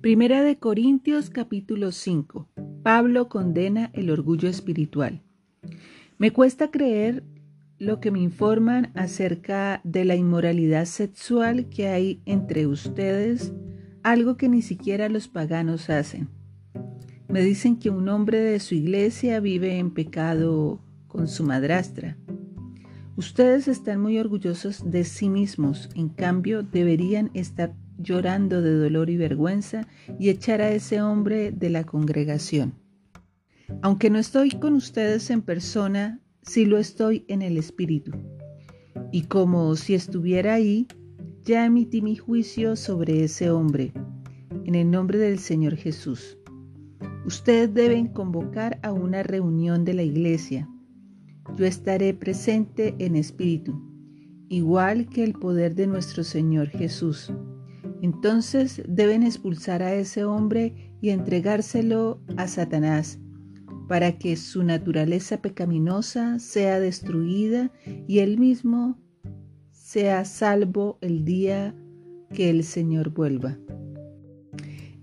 Primera de Corintios capítulo 5. Pablo condena el orgullo espiritual. Me cuesta creer lo que me informan acerca de la inmoralidad sexual que hay entre ustedes, algo que ni siquiera los paganos hacen. Me dicen que un hombre de su iglesia vive en pecado con su madrastra. Ustedes están muy orgullosos de sí mismos, en cambio deberían estar llorando de dolor y vergüenza y echar a ese hombre de la congregación. Aunque no estoy con ustedes en persona, sí lo estoy en el Espíritu. Y como si estuviera ahí, ya emití mi juicio sobre ese hombre, en el nombre del Señor Jesús. Ustedes deben convocar a una reunión de la iglesia. Yo estaré presente en espíritu, igual que el poder de nuestro Señor Jesús entonces deben expulsar a ese hombre y entregárselo a Satanás, para que su naturaleza pecaminosa sea destruida y él mismo sea salvo el día que el Señor vuelva.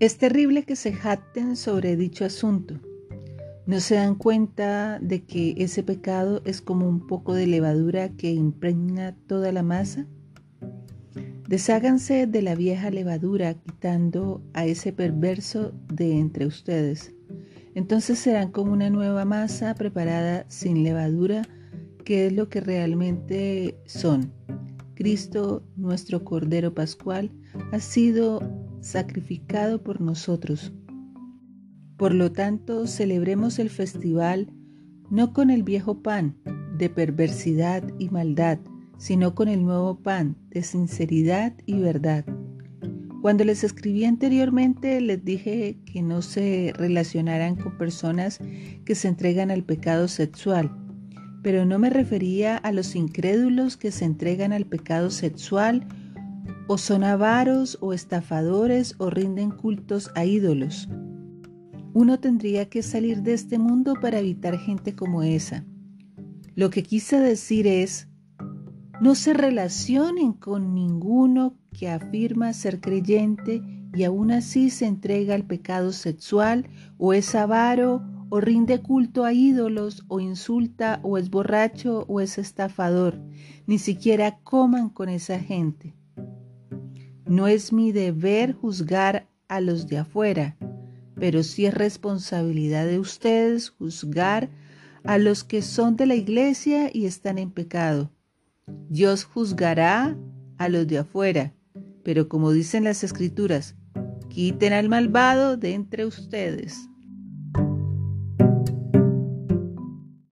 Es terrible que se jacten sobre dicho asunto. ¿No se dan cuenta de que ese pecado es como un poco de levadura que impregna toda la masa? Desháganse de la vieja levadura quitando a ese perverso de entre ustedes. Entonces serán como una nueva masa preparada sin levadura, que es lo que realmente son. Cristo, nuestro Cordero Pascual, ha sido sacrificado por nosotros. Por lo tanto, celebremos el festival no con el viejo pan de perversidad y maldad, sino con el nuevo pan de sinceridad y verdad. Cuando les escribí anteriormente les dije que no se relacionaran con personas que se entregan al pecado sexual, pero no me refería a los incrédulos que se entregan al pecado sexual o son avaros o estafadores o rinden cultos a ídolos. Uno tendría que salir de este mundo para evitar gente como esa. Lo que quise decir es no se relacionen con ninguno que afirma ser creyente y aún así se entrega al pecado sexual o es avaro o rinde culto a ídolos o insulta o es borracho o es estafador. Ni siquiera coman con esa gente. No es mi deber juzgar a los de afuera, pero sí es responsabilidad de ustedes juzgar a los que son de la iglesia y están en pecado. Dios juzgará a los de afuera, pero como dicen las escrituras, quiten al malvado de entre ustedes.